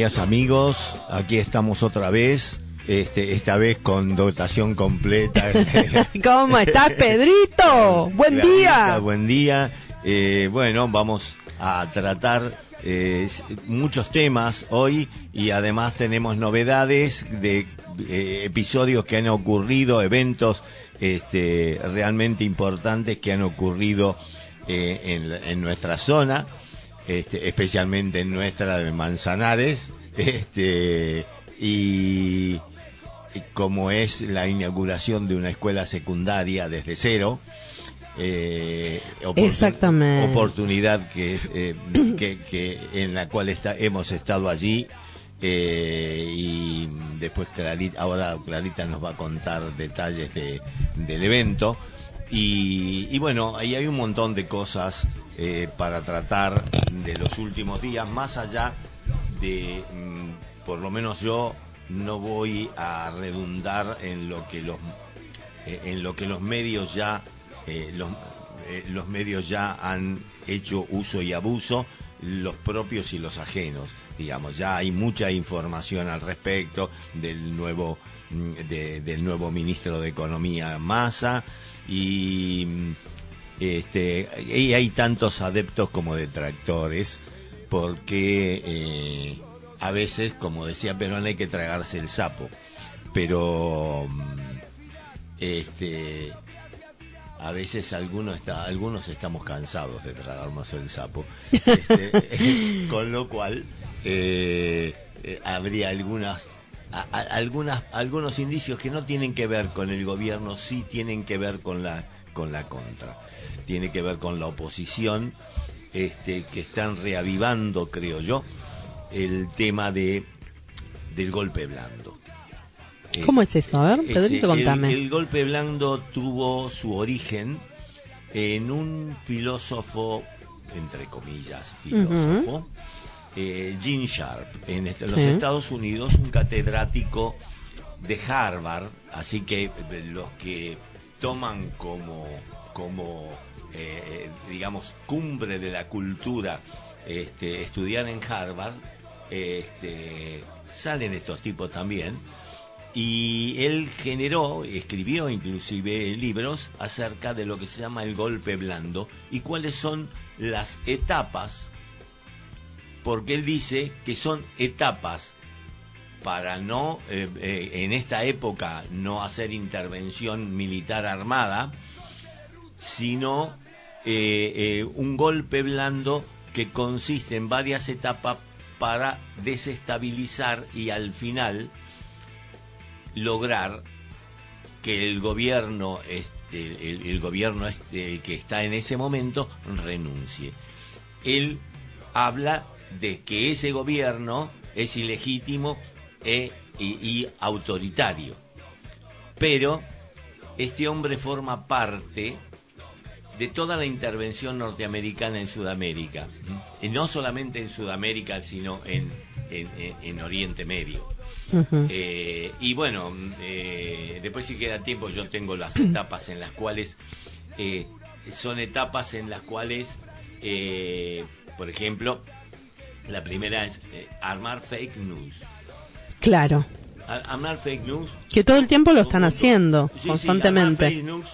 días amigos, aquí estamos otra vez, este, esta vez con dotación completa. ¿Cómo estás, Pedrito? Buen Clarita, día. Buen día. Eh, bueno, vamos a tratar eh, muchos temas hoy y además tenemos novedades de eh, episodios que han ocurrido, eventos este, realmente importantes que han ocurrido eh, en, en nuestra zona, este, especialmente en nuestra de Manzanares, este, y, como es la inauguración de una escuela secundaria desde cero, eh, oportun- Exactamente. oportunidad que, eh, que, que en la cual está, hemos estado allí eh, y después Clarita, ahora Clarita nos va a contar detalles de, del evento y, y bueno, ahí hay un montón de cosas eh, para tratar de los últimos días, más allá de, mm, por lo menos yo no voy a redundar en lo que los eh, en lo que los medios ya eh, los, los medios ya han hecho uso y abuso los propios y los ajenos digamos. Ya hay mucha información al respecto del nuevo mm, de- del nuevo ministro de economía Massa y mm, este y hay tantos adeptos como detractores porque eh, a veces como decía Perón hay que tragarse el sapo. Pero mm, este a veces algunos está, algunos estamos cansados de tragarnos el sapo. Este, con lo cual eh, eh, habría algunas algunas algunos indicios que no tienen que ver con el gobierno sí tienen que ver con la con la contra tiene que ver con la oposición este que están reavivando creo yo el tema de del golpe blando Eh, ¿Cómo es eso? A ver, Pedrito, el- contame. El, golpe blando tuvo su origen en un filósofo, entre comillas, filósofo, eh, Gene Sharp, en est- los. Estados Unidos, un catedrático de Harvard, así que eh, los que toman como, como eh, digamos, cumbre de la cultura este, estudiar en Harvard, este, salen estos tipos también, y él generó, escribió inclusive libros acerca de lo que se llama el golpe blando y cuáles son las etapas, porque él dice que son etapas para no, eh, eh, en esta época, no hacer intervención militar armada, sino eh, eh, un golpe blando que consiste en varias etapas para desestabilizar y al final lograr que el gobierno este, el, gobierno este, que está en ese momento renuncie. Él habla de que ese gobierno es ilegítimo e- y, y autoritario. Pero este hombre forma parte de toda la intervención norteamericana en Sudamérica. Y no solamente en Sudamérica, sino en, en- en- en Oriente Medio. Eh, y bueno, eh, después si queda tiempo yo tengo las etapas en las cuales eh, son etapas en las cuales, por ejemplo, la primera es armar fake news. Claro. Ar- Armar fake news Que todo el tiempo lo están haciendo, sí, sí, constantemente. armar fake news,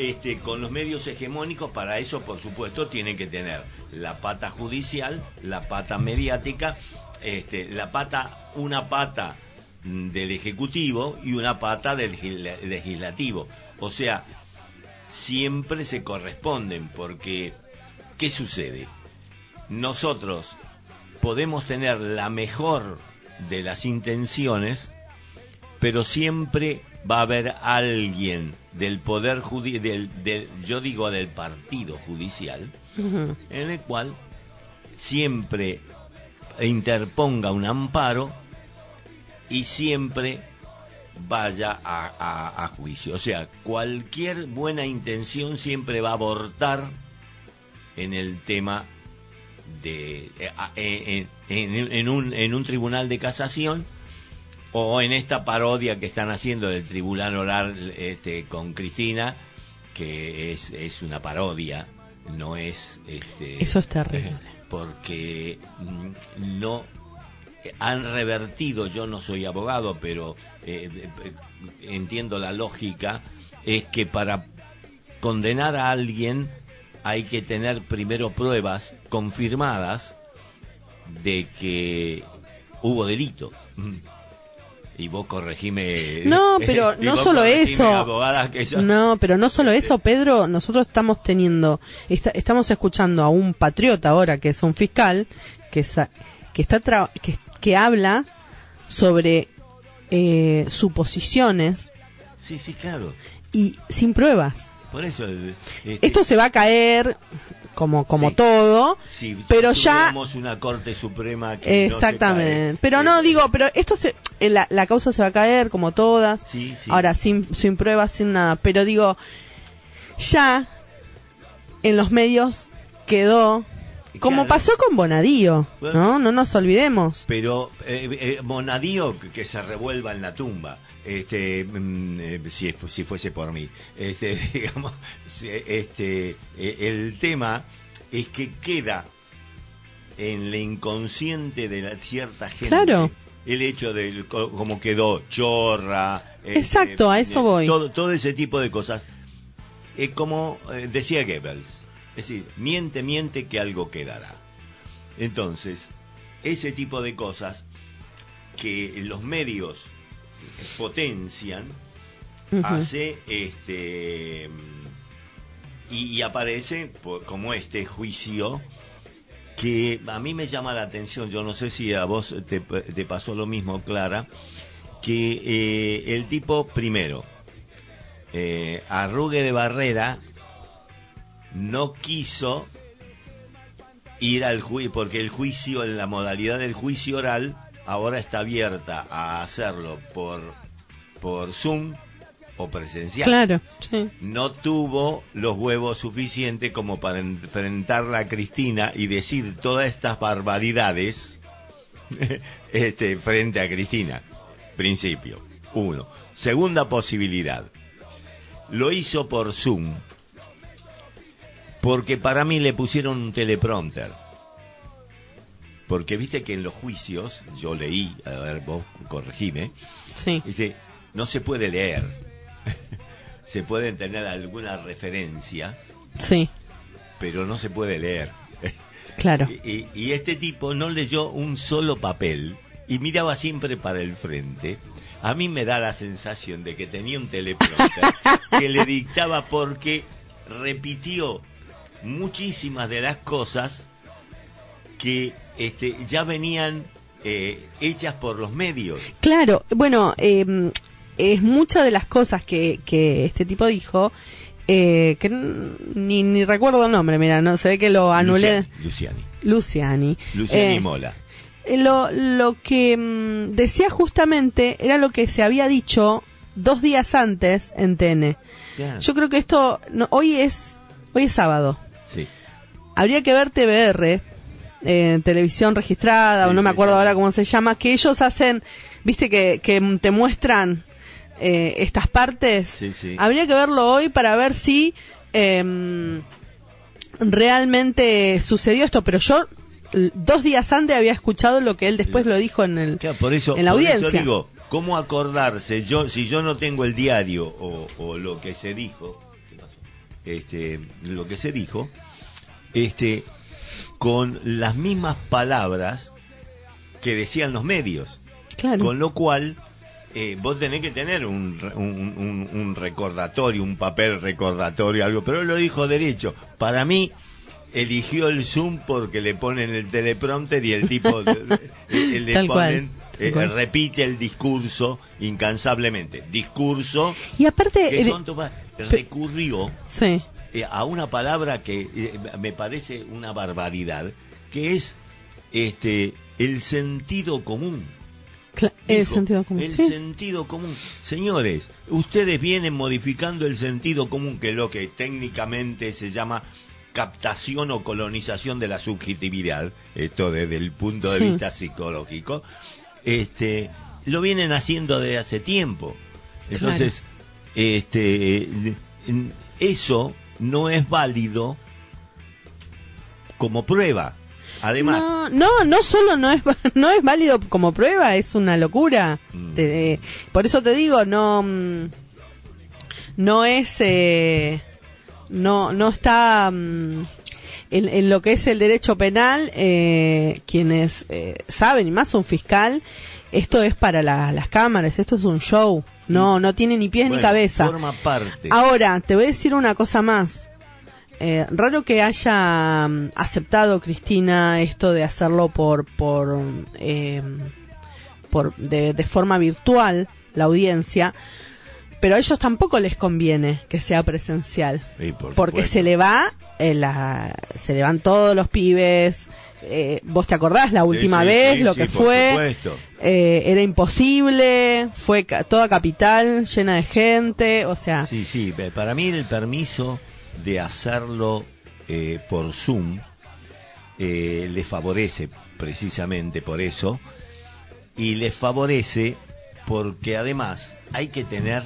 este, con los medios hegemónicos, para eso, por supuesto, tienen que tener la pata judicial, la pata mediática, este, la pata, una pata del Ejecutivo y una pata del legis- Legislativo. O sea, siempre se corresponden, porque, ¿qué sucede? Nosotros podemos tener la mejor de las intenciones, pero siempre va a haber alguien del poder judicial, del, del- yo digo del partido judicial, en el cual siempre interponga un amparo y siempre vaya a, a- a juicio. O sea, cualquier buena intención siempre va a abortar en el tema de eh, a- en, en- en un, en un tribunal de casación o en esta parodia que están haciendo del tribunal oral este, con Cristina, que es, es una parodia, no es... Este, Eso es terrible. porque mm, no eh, han revertido, yo no soy abogado, pero eh, eh, entiendo la lógica, es que para condenar a alguien hay que tener primero pruebas confirmadas de que hubo delito. Y vos corregime. No, pero no solo eso. yo- No, pero no solo eso, Pedro. Nosotros estamos teniendo, esta- estamos escuchando a un patriota ahora que es un fiscal que sa- que está tra- que, que habla sobre eh, suposiciones Sí, sí, claro. y sin pruebas. Por eso. eh, este, Esto se va a caer como como Sí. todo, pero ya tuviéramos una Corte Suprema que no se Exactamente. pero no, digo, pero esto se, eh, la, la causa se va a caer como todas. Sí. Ahora, sin, sin pruebas, sin nada. Pero digo, ya en los medios quedó, como pasó con Bonadío. ¿no? No nos olvidemos. Pero eh, eh, Monadío que, que se revuelva en la tumba. Este, mm, eh, si, si fuese por mí, este, digamos, este, eh, el tema es que queda en el inconsciente de la cierta gente Claro. el hecho de cómo quedó Chorra, este, Exacto, a eso eh, voy. Todo, todo ese tipo de cosas. Es como eh, decía Goebbels, es decir, miente, miente que algo quedará. Entonces, ese tipo de cosas que los medios potencian hace este y, y aparece po- como este juicio que a mí me llama la atención, yo no sé si a vos te, te pasó lo mismo, Clara, que eh, el tipo primero, eh, Arrugue de Barrera, no quiso ir al juicio, porque el juicio, en la modalidad del juicio oral, ahora está abierta a hacerlo por, por Zoom o presencial. Claro, sí. No tuvo los huevos suficientes como para enfrentarla a Cristina y decir todas estas barbaridades este, frente a Cristina. Principio. Uno. Segunda posibilidad. Lo hizo por Zoom. Porque para mí le pusieron un teleprompter. Porque viste que en los juicios, yo leí, a ver, vos corregime, Sí. dice, no se puede leer. se pueden tener alguna referencia, Sí, pero no se puede leer. claro. Y, y- y este tipo no leyó un solo papel y miraba siempre para el frente. A mí me da la sensación de que tenía un teleprompter que le dictaba porque repitió muchísimas de las cosas que este, ya venían eh, hechas por los medios. Claro, bueno, eh, es muchas de las cosas que, que este tipo dijo, eh, que ni, ni recuerdo el nombre, mira, no se ve que lo anulé. Luciani. Luciani. Luciani Eh, Mola. Eh, Lo, lo que mm, decía justamente era lo que se había dicho dos días antes en TN. Claro. Yo creo que esto, no, hoy es, hoy es sábado. Sí. Habría que ver TBR, eh, televisión registrada, o no me acuerdo sí. ahora cómo se llama, que ellos hacen, viste que, que te muestran eh, estas partes. Sí. Habría que verlo hoy para ver si em, realmente sucedió esto, pero yo dos días antes había escuchado lo que él después lo dijo en el Claro, por eso, en la por eso audiencia. digo, ¿cómo acordarse? Yo, si yo no tengo el diario o, o lo que se dijo, este, lo que se dijo, este, con las mismas palabras que decían los medios, claro. con lo cual eh, vos tenés que tener un, un, un- un recordatorio, un papel recordatorio, algo, pero él lo dijo derecho. Para mí, eligió el Zoom porque le ponen el teleprompter y el tipo de- de- le Tal ponen, eh, repite el discurso incansablemente. Discurso Y aparte, que eh, son recurrió sí, eh, a una palabra que eh, me parece una barbaridad, que es este el sentido común. El sentido común. El sí. sentido común. Señores, ustedes vienen modificando el sentido común, que es lo que técnicamente se llama captación o colonización de la subjetividad, esto desde el punto de Sí. vista psicológico, este, lo vienen haciendo desde hace tiempo. Entonces, este, eso no es válido como prueba. Además, No, no, no solo no es no es válido como prueba, es una locura. Mm. Te- eh, por eso te digo, no mm, no es eh, no no está mm, en, en lo que es el derecho penal eh, quienes eh, saben y más un fiscal esto es para la- las cámaras, esto es un show. No, no tiene ni pies ni cabeza. forma parte. Ahora, te voy a decir una cosa más. Eh, raro que haya mm, aceptado Cristina esto de hacerlo por por eh, por de, de forma virtual la audiencia, pero a ellos tampoco les conviene que sea presencial, Sí, por porque supuesto. se le va eh, la, se le van todos los pibes. eh, Vos te acordás la última sí, vez sí, lo que fue. eh, era imposible, fue ca- toda capital llena de gente, o sea, Sí, sí, para mí el permiso de hacerlo eh, por Zoom eh, le favorece precisamente por eso. Y le favorece porque además hay que tener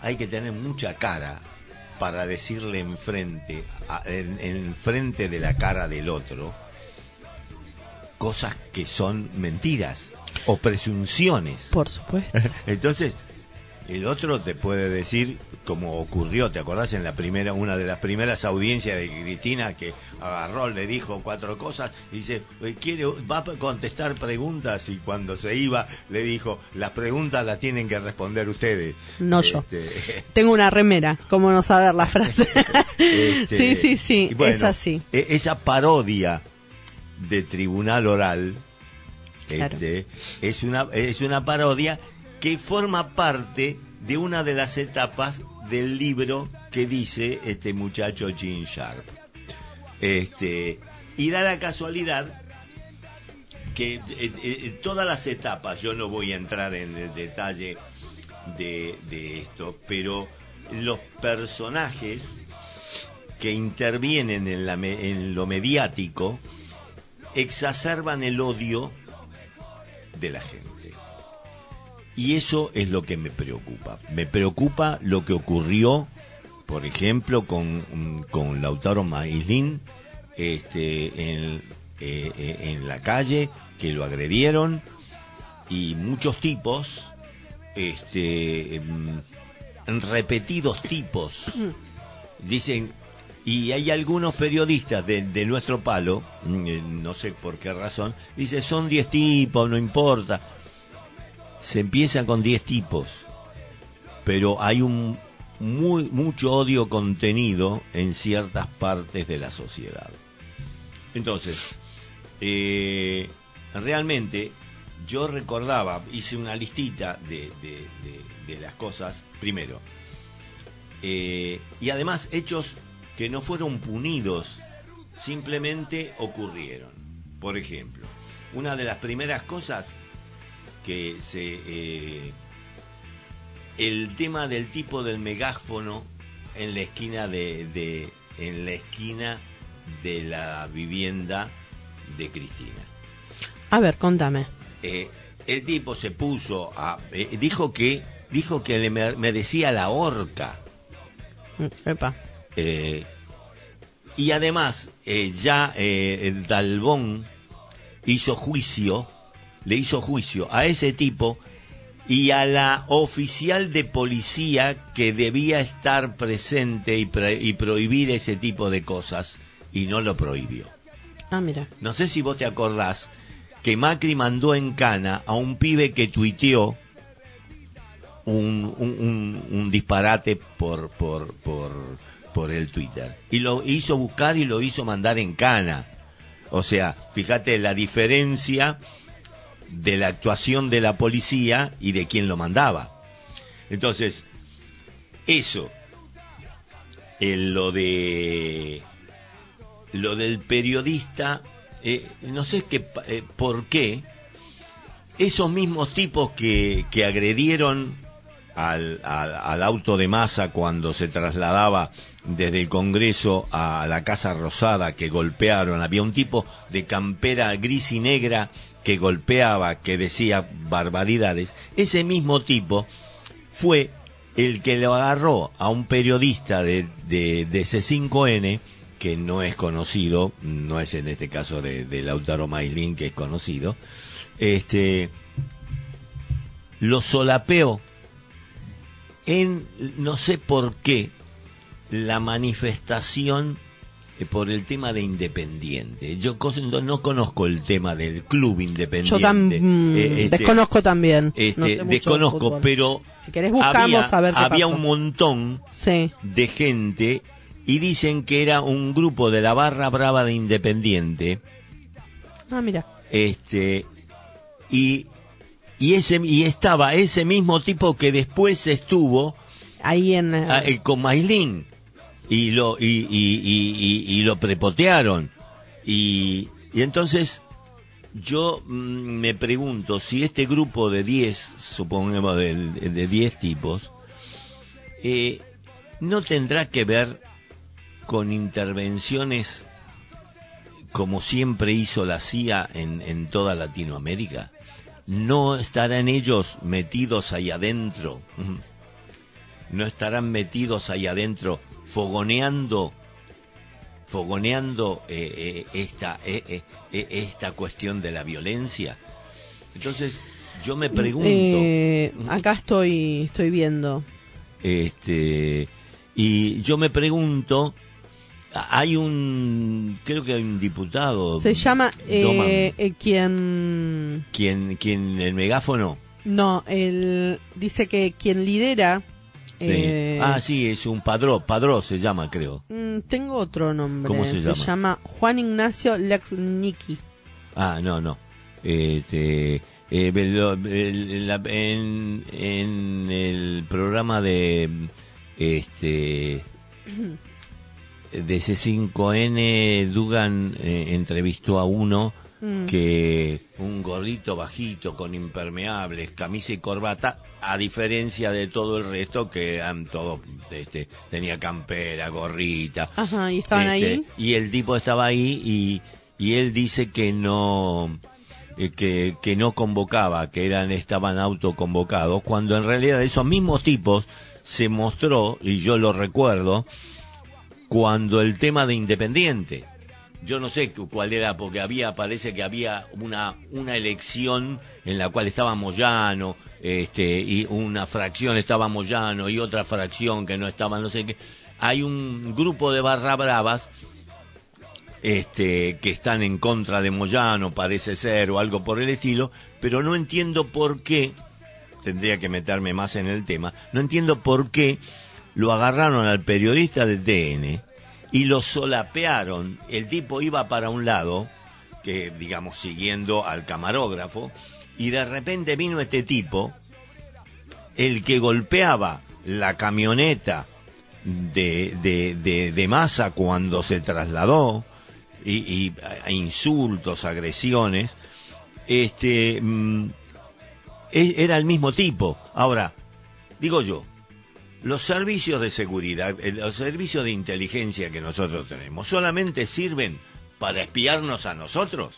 hay que tener mucha cara para decirle enfrente en frente de la cara del otro cosas que son mentiras o presunciones por supuesto. entonces, el otro te puede decir, como ocurrió, ¿te acordás en la primera, una de las primeras audiencias de Cristina que agarró, le dijo cuatro cosas, y dice, "Eh, quiere, va a contestar preguntas, y cuando se iba, le dijo, las preguntas las tienen que responder ustedes. No yo. Este, Tengo una remera, ¿cómo no saber la frase? este, sí, sí, sí, bueno, es así. e- Esa parodia de tribunal oral Claro. este, es, una, es una parodia que forma parte de una de las etapas del libro que dice este muchacho Gene Sharp. Este, y da la casualidad que eh, eh, todas las etapas, yo no voy a entrar en el detalle de, esto, pero los personajes que intervienen en lo mediático exacerban el odio de la gente. Y eso es lo que me preocupa. Me preocupa lo que ocurrió, por ejemplo, con, con Lautaro Maislin este, en, eh, eh, en la calle, que lo agredieron, y muchos tipos, este, em, repetidos tipos, dicen, y hay algunos periodistas de, de nuestro palo, mm, eh, no sé por qué razón, dice, son 10 tipos, no importa. Se empieza con 10 tipos, pero hay un muy mucho odio contenido en ciertas partes de la sociedad. Entonces, eh, realmente yo recordaba, hice una listita de, de- de- las cosas, primero, eh, y además hechos que no fueron punidos, simplemente ocurrieron. Por ejemplo, una de las primeras cosas que se... eh, el tema del tipo del megáfono en la esquina de, de- en la esquina de la vivienda de Cristina. A ver, contame. Eh, el tipo se puso a eh, dijo que dijo que le mer- merecía la horca Mm, Epa. eh, y además, ya Dalbón hizo juicio, le hizo juicio a ese tipo y a la oficial de policía que debía estar presente y, pre- y prohibir ese tipo de cosas y no lo prohibió. Ah, mira. No sé si vos te acordás que Macri mandó en cana a un pibe que tuiteó un, un, un- un disparate por, por, por, por el Twitter. Y lo hizo buscar y lo hizo mandar en cana. O sea, fíjate la diferencia de la actuación de la policía y de quien lo mandaba. Entonces, eso, en lo de lo del periodista eh, no sé qué, eh, por qué, esos mismos tipos que, que agredieron al, al auto de masa cuando se trasladaba desde el Congreso a la Casa Rosada, que golpearon, había un tipo de campera gris y negra que golpeaba, que decía barbaridades, ese mismo tipo fue el que lo agarró a un periodista de, de, de C5N, que no es conocido, no es en este caso de, Lautaro Mailín, que es conocido, este, lo solapeó en, no sé por qué, la manifestación por el tema de Independiente. Yo no, no conozco el tema del club Independiente. Yo tam- mm, Eh, este, desconozco también. este, No sé mucho de desconozco, pero Si querés buscamos había, a ver qué había pasó. un montón Sí. de gente y dicen que era un grupo de la barra brava de Independiente Ah, mira. este y y ese y estaba ese mismo tipo que después estuvo Ahí en... eh, ah, eh, con Mailín y lo y, y, y, y- lo prepotearon. Y, y entonces yo mm, me pregunto si este grupo de 10 supongamos de, de 10 tipos eh, no tendrá que ver con intervenciones como siempre hizo la CIA en, en toda Latinoamérica no estarán ellos metidos ahí adentro no estarán metidos ahí adentro fogoneando fogoneando eh, eh, esta eh, esta cuestión de la violencia. Entonces yo me pregunto acá estoy, estoy viendo. este y yo me pregunto hay un creo que hay un diputado Se llama quien... quien quien el megáfono No, el, dice que quien lidera... Sí. eh, ah sí es un padró padró se llama creo mm, tengo otro nombre. ¿Cómo se llama? Juan Ignacio Lexnicki. Ah, no, no. Este, eh, en el programa de este de C5N Dugan eh, entrevistó a uno Mm. que un gordito bajito con impermeables, camisa y corbata, a diferencia de todo el resto que eran todos este, tenía campera, gorrita, Ajá, y estaban este, ahí. Y el tipo estaba ahí y, y él dice que no eh, que, que no convocaba, que eran estaban autoconvocados, cuando en realidad esos mismos tipos se mostró, y yo lo recuerdo, cuando el tema de Independiente. Yo no sé cu- cuál era, porque había, parece que había una, una elección en la cual estaba Moyano, este, y una fracción estaba Moyano y otra fracción que no estaba, no sé qué. Hay un grupo de barra bravas este, que están en contra de Moyano, parece ser, o algo por el estilo, pero no entiendo por qué, tendría que meterme más en el tema, no entiendo por qué lo agarraron al periodista de TN y lo solapearon. El tipo iba para un lado, que digamos siguiendo al camarógrafo, y de repente vino este tipo, el que golpeaba la camioneta de, de, de, masa cuando se trasladó, y, y a- insultos, agresiones, este, mm, e- era el mismo tipo. Ahora, digo yo, los servicios de seguridad, eh, los servicios de inteligencia que nosotros tenemos, solamente sirven para espiarnos a nosotros.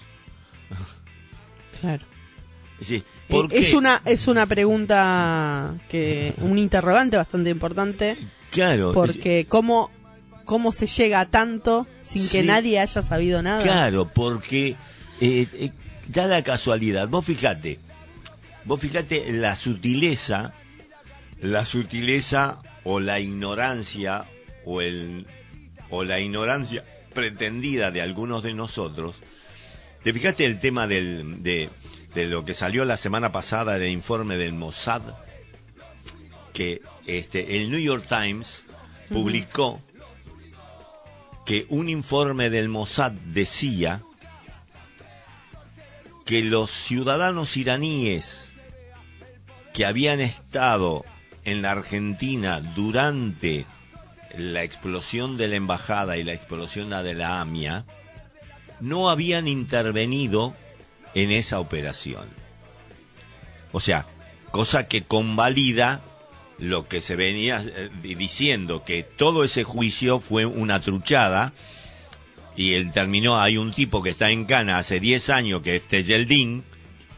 Claro. Es decir, ¿por Eh, es qué? una es una pregunta que un interrogante bastante importante Claro, porque cómo cómo se llega a tanto sin que Sí. nadie haya sabido nada. Claro, porque eh, eh, da la casualidad. Vos fijate, vos fijate la sutileza, la sutileza o la ignorancia o el o la ignorancia pretendida de algunos de nosotros. ¿Te fijaste el tema del, de, de lo que salió la semana pasada del informe del Mossad? Que este, el New York Times publicó que un informe del Mossad decía que los ciudadanos iraníes que habían estado en la Argentina durante la explosión de la embajada y la explosión de la AMIA no habían intervenido en esa operación. O sea, cosa que convalida lo que se venía eh, diciendo, que todo ese juicio fue una truchada y él terminó, hay un tipo que está en Cana hace 10 años, que es Tejeldín,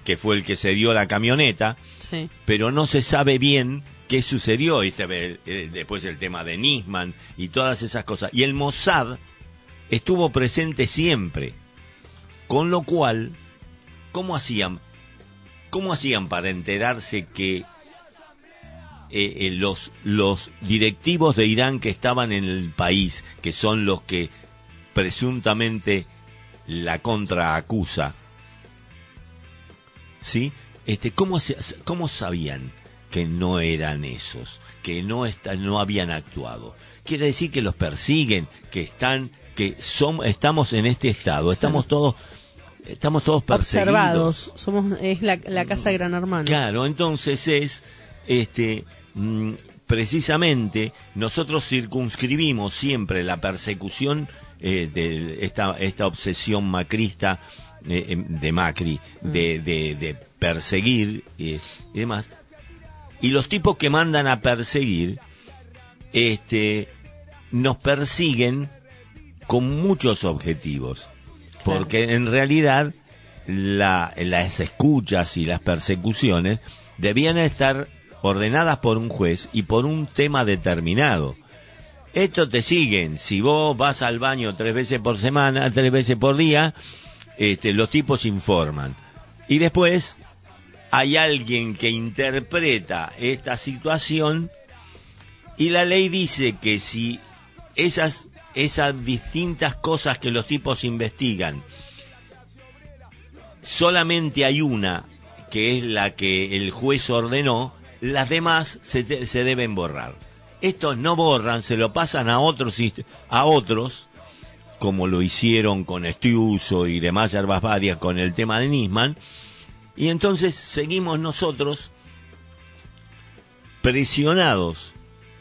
que fue el que se dio la camioneta, Sí. pero no se sabe bien qué sucedió, eh, después el tema de Nisman y todas esas cosas. Y el Mossad estuvo presente siempre, con lo cual, ¿cómo hacían? ¿Cómo hacían para enterarse que eh, eh, los, los directivos de Irán que estaban en el país, que son los que presuntamente la contraacusa, ¿sí? Este, ¿cómo, se- ¿Cómo sabían que no eran esos, que no, está- no habían actuado? Quiere decir que los persiguen, que están, que son, estamos en este estado, estamos todos, estamos todos perseguidos. Observados. Somos, es la, la casa de Gran Hermano. Claro, entonces es, este, mm, precisamente nosotros circunscribimos siempre la persecución eh, de esta, esta obsesión macrista eh, em, de Macri, de, de, de perseguir eh, y demás. Y los tipos que mandan a perseguir, este, nos persiguen con muchos objetivos. Porque en realidad la- las escuchas y las persecuciones debían estar ordenadas por un juez y por un tema determinado. Esto te siguen. Si vos vas al baño tres veces por semana, tres veces por día, este, los tipos informan. Y después hay alguien que interpreta esta situación y la ley dice que si esas, esas distintas cosas que los tipos investigan, solamente hay una que es la que el juez ordenó, las demás se, se deben borrar. Estos no borran, se lo pasan a otros, a otros, como lo hicieron con Estiuso y demás yerbas varias con el tema de Nisman, y entonces seguimos nosotros presionados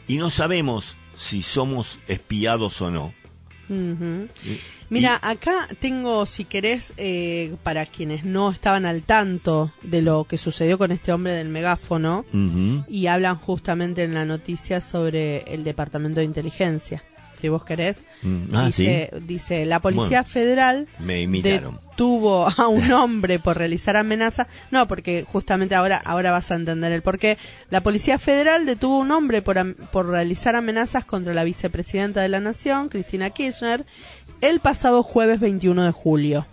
y no sabemos si somos espiados o no. Mira, acá tengo, si querés, eh, para quienes no estaban al tanto de lo que sucedió con este hombre del megáfono, y hablan justamente en la noticia sobre el Departamento de Inteligencia. Si vos querés, Mm, ah, dice, dice, la Policía Bueno, Federal Me detuvo a un hombre por realizar amenazas. No, porque justamente ahora, ahora vas a entender el porqué. La Policía Federal detuvo a un hombre por, por realizar amenazas contra la vicepresidenta de la Nación, Cristina Kirchner, el pasado jueves 21 de julio.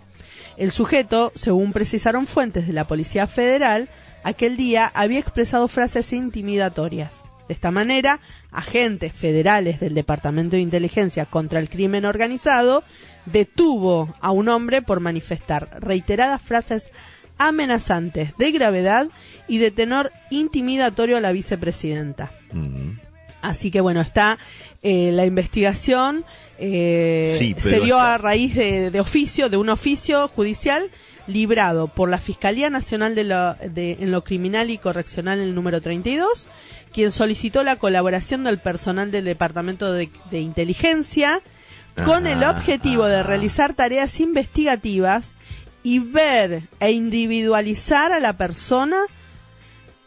El sujeto, según precisaron fuentes de la Policía Federal, aquel día había expresado frases intimidatorias. De esta manera, agentes federales del Departamento de Inteligencia contra el Crimen Organizado detuvo a un hombre por manifestar reiteradas frases amenazantes de gravedad y de tenor intimidatorio a la vicepresidenta. Así que bueno, está eh, la investigación, eh, Sí, se dio a raíz de, de oficio, de un oficio judicial librado por la Fiscalía Nacional de lo, de- en lo Criminal y Correccional el número 32, quien solicitó la colaboración del personal del Departamento de, de Inteligencia con el Ah, objetivo de realizar tareas investigativas y ver e individualizar a la persona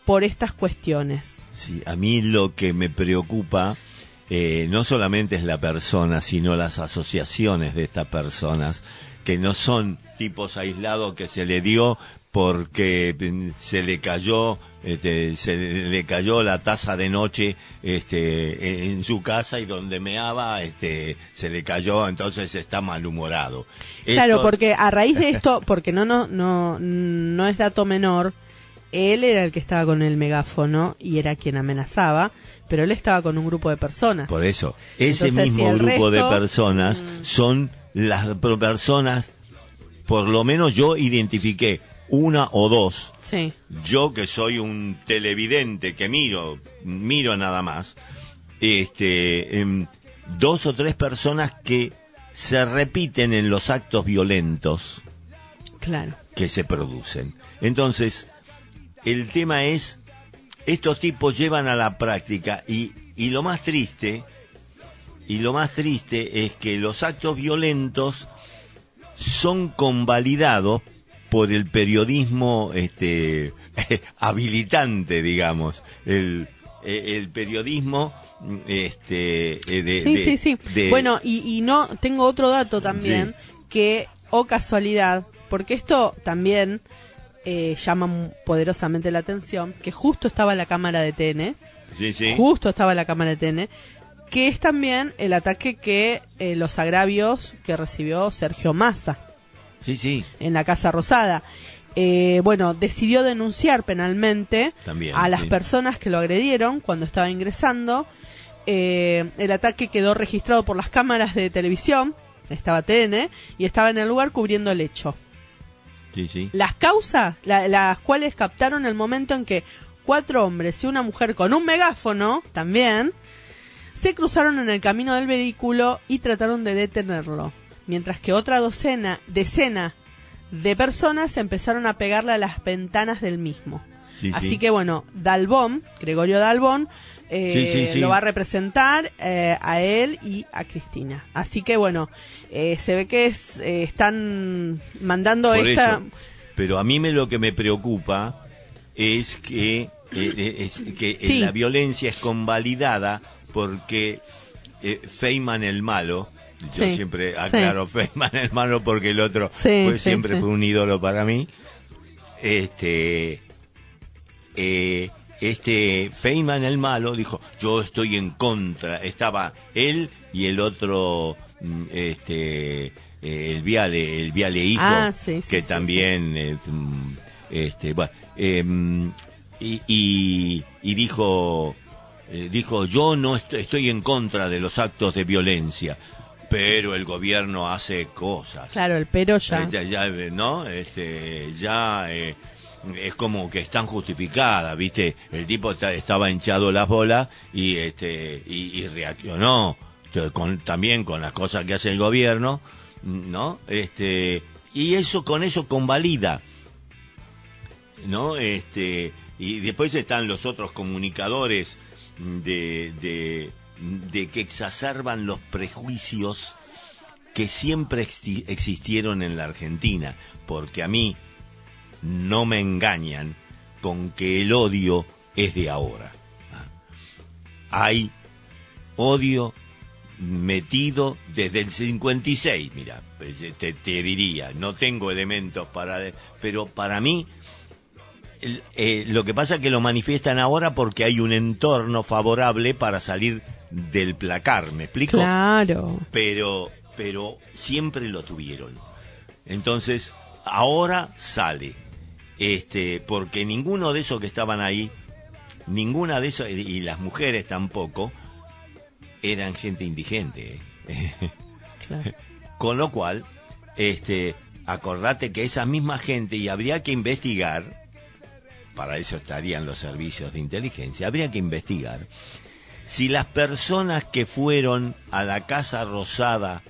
por estas cuestiones. Sí, a mí lo que me preocupa eh, no solamente es la persona, sino las asociaciones de estas personas, que no son tipos aislados que se le dio porque mm, se le cayó este, se le cayó la taza de noche este, en, su casa y donde meaba este, se le cayó entonces está malhumorado Claro, porque a raíz de esto, porque no, no, no, no es dato menor, él era el que estaba con el megáfono y era quien amenazaba, pero él estaba con un grupo de personas. Por eso, ese Entonces, mismo si grupo de resto- mm. personas son las personas, por lo menos yo identifiqué una o dos. Sí, Yo que soy un televidente que miro, miro nada más, este, em, dos o tres personas que se repiten en los actos violentos claro. que se producen. Entonces, el tema es, estos tipos llevan a la práctica y, y lo más triste, y lo más triste es que los actos violentos son convalidados por el periodismo este habilitante, digamos, el, eh, el periodismo este eh, de, Sí, de- sí, sí. de- Bueno, y, y no, tengo otro dato también, que, o casualidad, porque esto también eh, llama poderosamente la atención, que justo estaba la cámara de TN, sí, sí. justo estaba la cámara de TN, que es también el ataque que eh, los agravios que recibió Sergio Massa sí, sí, en la Casa Rosada. Eh, bueno, decidió denunciar penalmente También, a las sí. personas que lo agredieron cuando estaba ingresando. Eh, el ataque quedó registrado por las cámaras de televisión, estaba TN, y estaba en el lugar cubriendo el hecho. sí, sí. Las causas, la- las cuales captaron el momento en que cuatro hombres y una mujer con un megáfono, también, se cruzaron en el camino del vehículo y trataron de detenerlo, mientras que otra docena, decena de personas empezaron a pegarle a las ventanas del mismo. Sí, Así sí. que bueno, Dalbón, Gregorio Dalbón, eh, Sí, lo va a representar eh, a él y a Cristina. Así que bueno, eh, se ve que es, eh, están mandando Por esta... eso. Pero a mí me lo que me preocupa es que, eh, eh, es que la violencia es convalidada porque eh, Feynman el malo, yo Sí, siempre aclaro Feynman el malo porque el otro Sí, sí, siempre sí. fue un ídolo para mí. Este, eh, este Feynman el malo dijo, yo estoy en contra. Estaba él y el otro, mm, este, eh, el Viale, el Viale hijo, Ah, sí, sí, que sí, también, eh, este, bueno, y, y, y dijo, eh, dijo, yo no est- estoy en contra de los actos de violencia, pero el gobierno hace cosas. Claro, el pero ya. Ya, ya, eh, ¿no? Este, ya eh, es como que están justificadas, ¿viste? El tipo está- estaba hinchado las bolas y este y, y reaccionó con, también con las cosas que hace el gobierno, ¿no? Este y eso con eso convalida, ¿no? Este y después están los otros comunicadores de, de, de que exacerban los prejuicios que siempre exi- existieron en la Argentina, porque a mí no me engañan con que el odio es de ahora. ¿ah? Hay odio metido desde el 56, mira, pues, te, te diría, no tengo elementos para... pero para mí, eh, lo que pasa es que lo manifiestan ahora porque hay un entorno favorable para salir del placar, ¿me explico? Claro. pero pero siempre lo tuvieron. Entonces, ahora sale. Este, porque ninguno de esos que estaban ahí, ninguna de esos, y las mujeres tampoco, eran gente indigente. ¿eh? claro. Con lo cual, este, acordate que esa misma gente, y habría que investigar, para eso estarían los servicios de inteligencia, habría que investigar si las personas que fueron a la Casa Rosada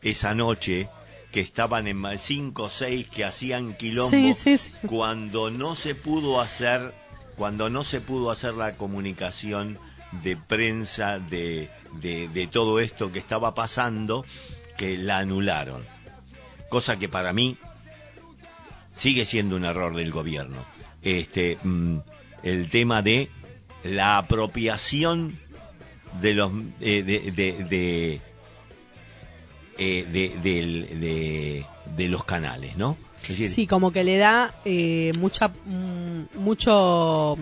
esa noche, que estaban en ma- cinco o seis que hacían quilombo, Sí, sí, sí. cuando no se pudo hacer, cuando no se pudo hacer la comunicación de prensa de, de, de todo esto que estaba pasando, que la anularon. Cosa que para mí sigue siendo un error del gobierno. Este, mm, el tema de la apropiación de los eh, de, de, de, eh, de- los canales, ¿no? Es decir, Sí, como que le da eh, mucha mm, mucho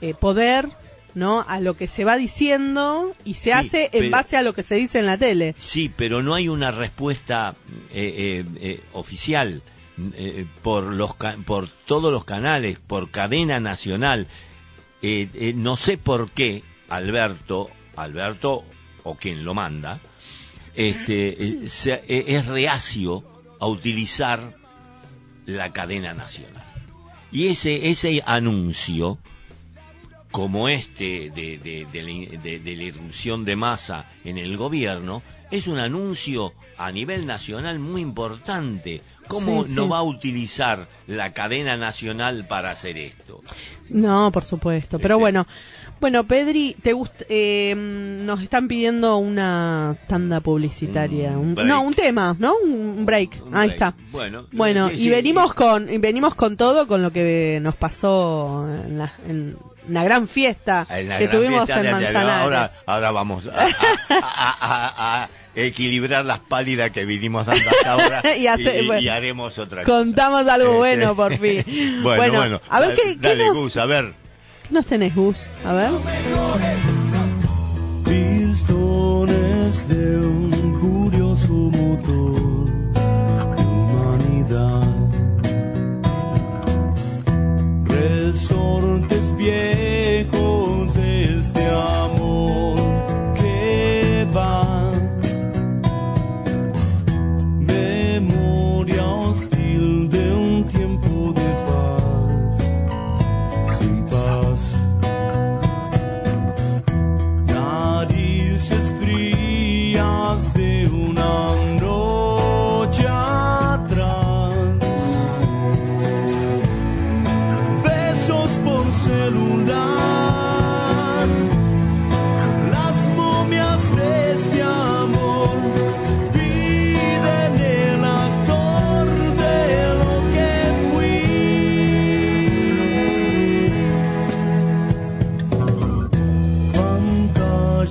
eh, poder, ¿no? A lo que se va diciendo y se Sí, hace en pero- base a lo que se dice en la tele. Sí, pero no hay una respuesta eh, eh, eh, oficial por los por todos los canales, por cadena nacional. Eh, eh, no sé por qué Alberto, Alberto o quien lo manda, este, eh, se- es reacio a utilizar la cadena nacional. Y ese ese anuncio como este de, de- de- de la irrupción de masa en el gobierno es un anuncio a nivel nacional muy importante, ¿Cómo Sí, no sí. va a utilizar la cadena nacional para hacer esto? No, por supuesto. Pero Este- bueno, bueno, Pedri, te gust eh, nos están pidiendo una tanda publicitaria, Un no, un tema, ¿no? Un break. Un Ahí break. está. Bueno, Bueno, y venimos con y venimos con todo con lo que nos pasó en la, en la gran fiesta la que gran tuvimos fiesta en Manzanares. Ahora, ahora vamos a equilibrar las pálidas que vinimos dando hasta ahora Y hace- y, bueno, y haremos otra cosa. Contamos algo Este, bueno por fin. bueno, bueno, a ver dale, qué, qué dale, nos, Gus, a ver. qué nos tenés, Gus. A ver. Pistones de un curioso motor de humanidad. Resortes viejos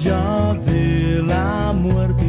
de la muerte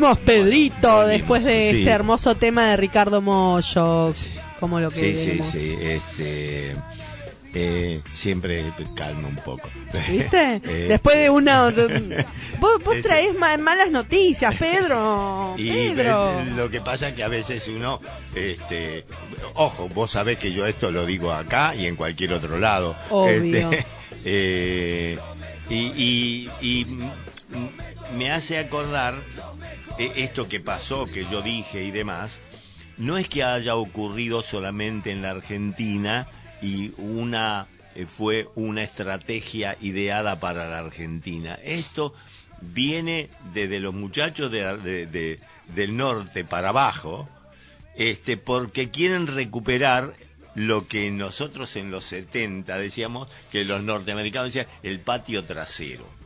volvimos, Pedrito, Volvimos, después de sí. este hermoso tema de Ricardo Mollo. Como lo que Sí, sí, sí. Este, eh, siempre calma un poco. ¿Viste? Eh, Después de una... Vos, vos Este- traés ma- malas noticias, Pedro. Y Pedro. lo que pasa es que a veces uno, este, ojo, vos sabés que yo esto lo digo acá y en cualquier otro lado. Obvio. Este, eh, y, y- y, me hace acordar eh, esto que pasó, que yo dije y demás, no es que haya ocurrido solamente en la Argentina y una eh, fue una estrategia ideada para la Argentina. Esto viene desde los muchachos de- de- de- del norte para abajo, este, porque quieren recuperar lo que nosotros en los 70 decíamos que los norteamericanos decían el patio trasero.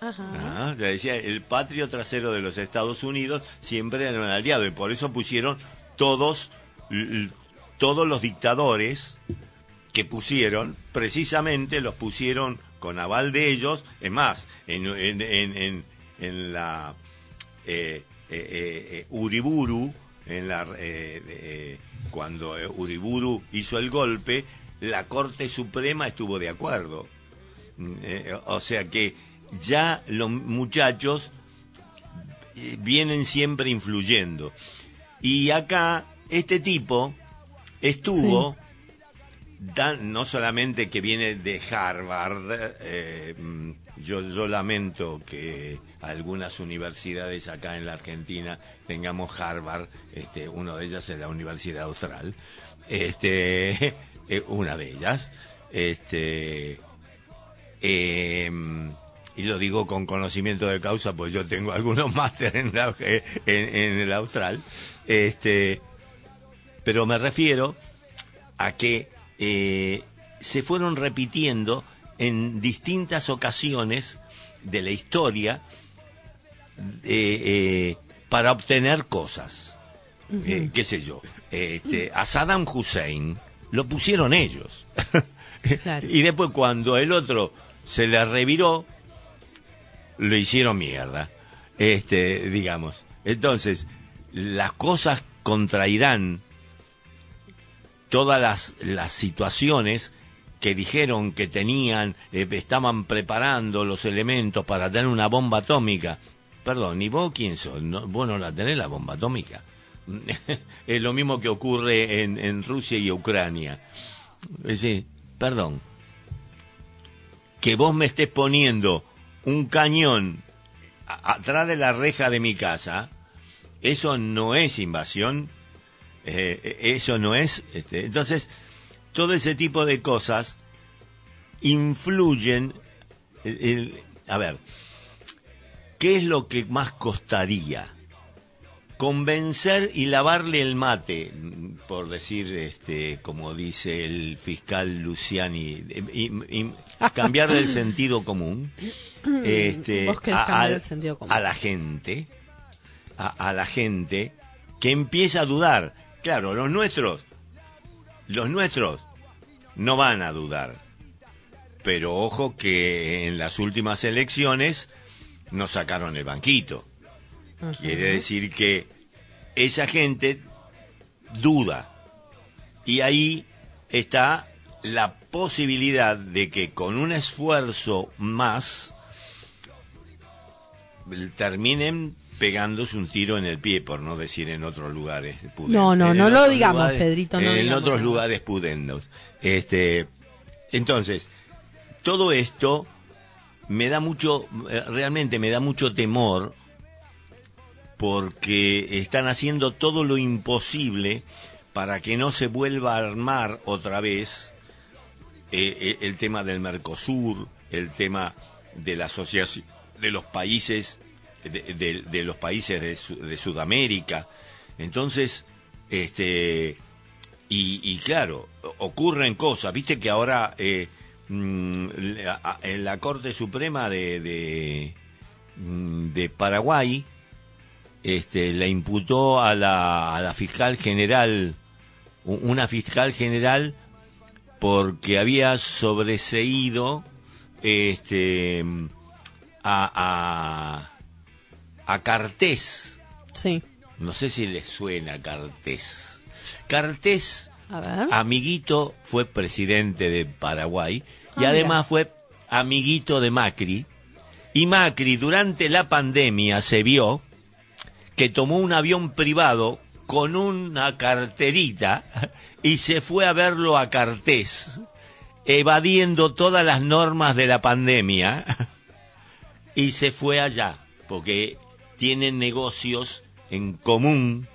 Ah, le decía, el patrio trasero de los Estados Unidos siempre era un aliado y por eso pusieron todos, todos los dictadores que pusieron, precisamente los pusieron con aval de ellos, es más, en, en, en, en, la eh, eh, eh, eh, Uriburu, en la, cuando Uriburu hizo el golpe, la Corte Suprema estuvo de acuerdo. Mm, o sea que ya los muchachos eh, vienen siempre influyendo. Y acá, este tipo estuvo, dan- no solamente que viene de Harvard, eh, mm, yo, yo lamento que algunas universidades acá en la Argentina tengamos Harvard, este, una de ellas es la Universidad Austral, este, eh, una de ellas, este, eh, y lo digo con conocimiento de causa, pues yo tengo algunos máster en, la- en, en el Austral. Este, pero me refiero a que eh, se fueron repitiendo en distintas ocasiones de la historia eh, eh, para obtener cosas. Eh, ¿Qué sé yo? Este, a Saddam Hussein lo pusieron ellos. Claro. Y después cuando el otro se le reviró, lo hicieron mierda. Este, digamos. Entonces, las cosas contra Irán, todas las, las situaciones que dijeron que tenían, eh, estaban preparando los elementos para tener una bomba atómica. Perdón, ¿y vos quién sos? No, vos no la tenés la bomba atómica. es lo mismo que ocurre en, en Rusia y Ucrania. Es decir, perdón, que vos me estés poniendo un cañón atrás de la reja de mi casa, eso no es invasión, eh, eso no es... Este, entonces, todo ese tipo de cosas influyen... el- el- a ver, ¿qué es lo que más costaría? convencer y lavarle el mate, por decir, este, como dice el fiscal Luciani, y- y cambiarle el sentido común, este, a, al- a la gente, a, a la gente que empieza a dudar. Claro, los nuestros, los nuestros no van a dudar. Pero ojo que en las últimas elecciones nos sacaron el banquito. Quiere decir que esa gente duda. Y ahí está la posibilidad de que con un esfuerzo más terminen pegándose un tiro en el pie, por no decir en otros lugares. pudentes. No, no, En no lo digamos, Pedrito, no En digamos otros lugares pudendos. Este, entonces, todo esto me da mucho, eh, realmente me da mucho temor porque están haciendo todo lo imposible para que no se vuelva a armar otra vez eh, eh, el tema del Mercosur, el tema de la asociación de los países de, los países de, de Sudamérica. Entonces, este y, y claro, ocurren cosas. Viste que ahora eh, mm, la- en la Corte Suprema de, de, mm, Paraguay este, le imputó a la, a la fiscal general, una fiscal general, porque había sobreseído este, a, a, a Cartés. Sí. No sé si les suena Cartés. Cartés A ver. Amiguito fue presidente de Paraguay y Ah, además fue amiguito de Macri. Y Macri durante la pandemia se vio que tomó un avión privado con una carterita y se fue a verlo a Cartés, evadiendo todas las normas de la pandemia y se fue allá porque tienen negocios en común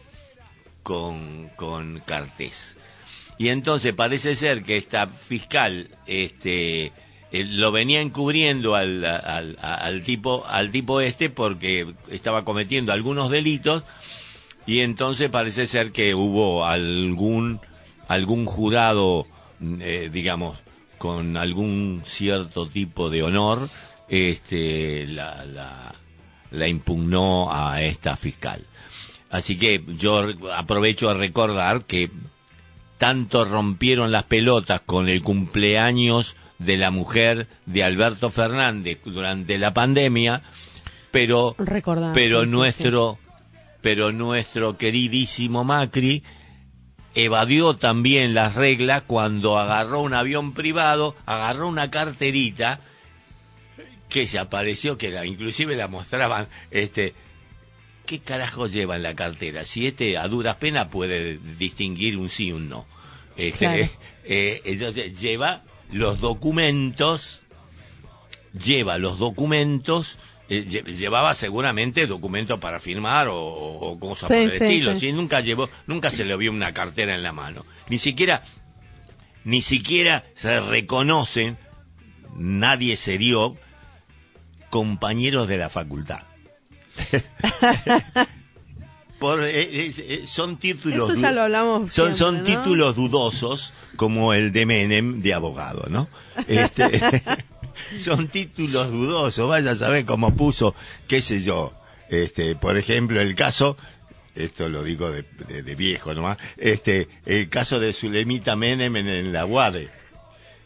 con, con Cartés. Y entonces parece ser que esta fiscal este, eh, lo venía encubriendo al, al, al tipo, al tipo este porque estaba cometiendo algunos delitos y entonces parece ser que hubo algún, algún jurado, eh, digamos, con algún cierto tipo de honor, este, la, la, la impugnó a esta fiscal. Así que yo aprovecho a recordar que tanto rompieron las pelotas con el cumpleaños de la mujer de Alberto Fernández durante la pandemia, pero Recordar, pero sí, sí, nuestro pero nuestro queridísimo Macri evadió también las reglas cuando agarró un avión privado, agarró una carterita que se apareció, que la, inclusive la mostraban, este, ¿qué carajo lleva en la cartera? Si este a duras penas puede distinguir un sí y un no. Este, Claro. eh, entonces lleva los documentos, lleva los documentos, eh, lle- llevaba seguramente documentos para firmar o, o cosas Sí, por el sí, estilo. sí. ¿sí? Nunca llevó, nunca se le vio una cartera en la mano. Ni siquiera, ni siquiera se reconocen, nadie se dio compañeros de la facultad. Por, eh, eh, son títulos Eso ya du- lo hablamos son, son títulos dudosos como el de Menem de abogado, ¿no? Este, son títulos dudosos, vaya a saber cómo puso, qué sé yo, este, por ejemplo, el caso, esto lo digo de, de- de viejo nomás, este, el caso de Zulemita Menem en, en la UADE.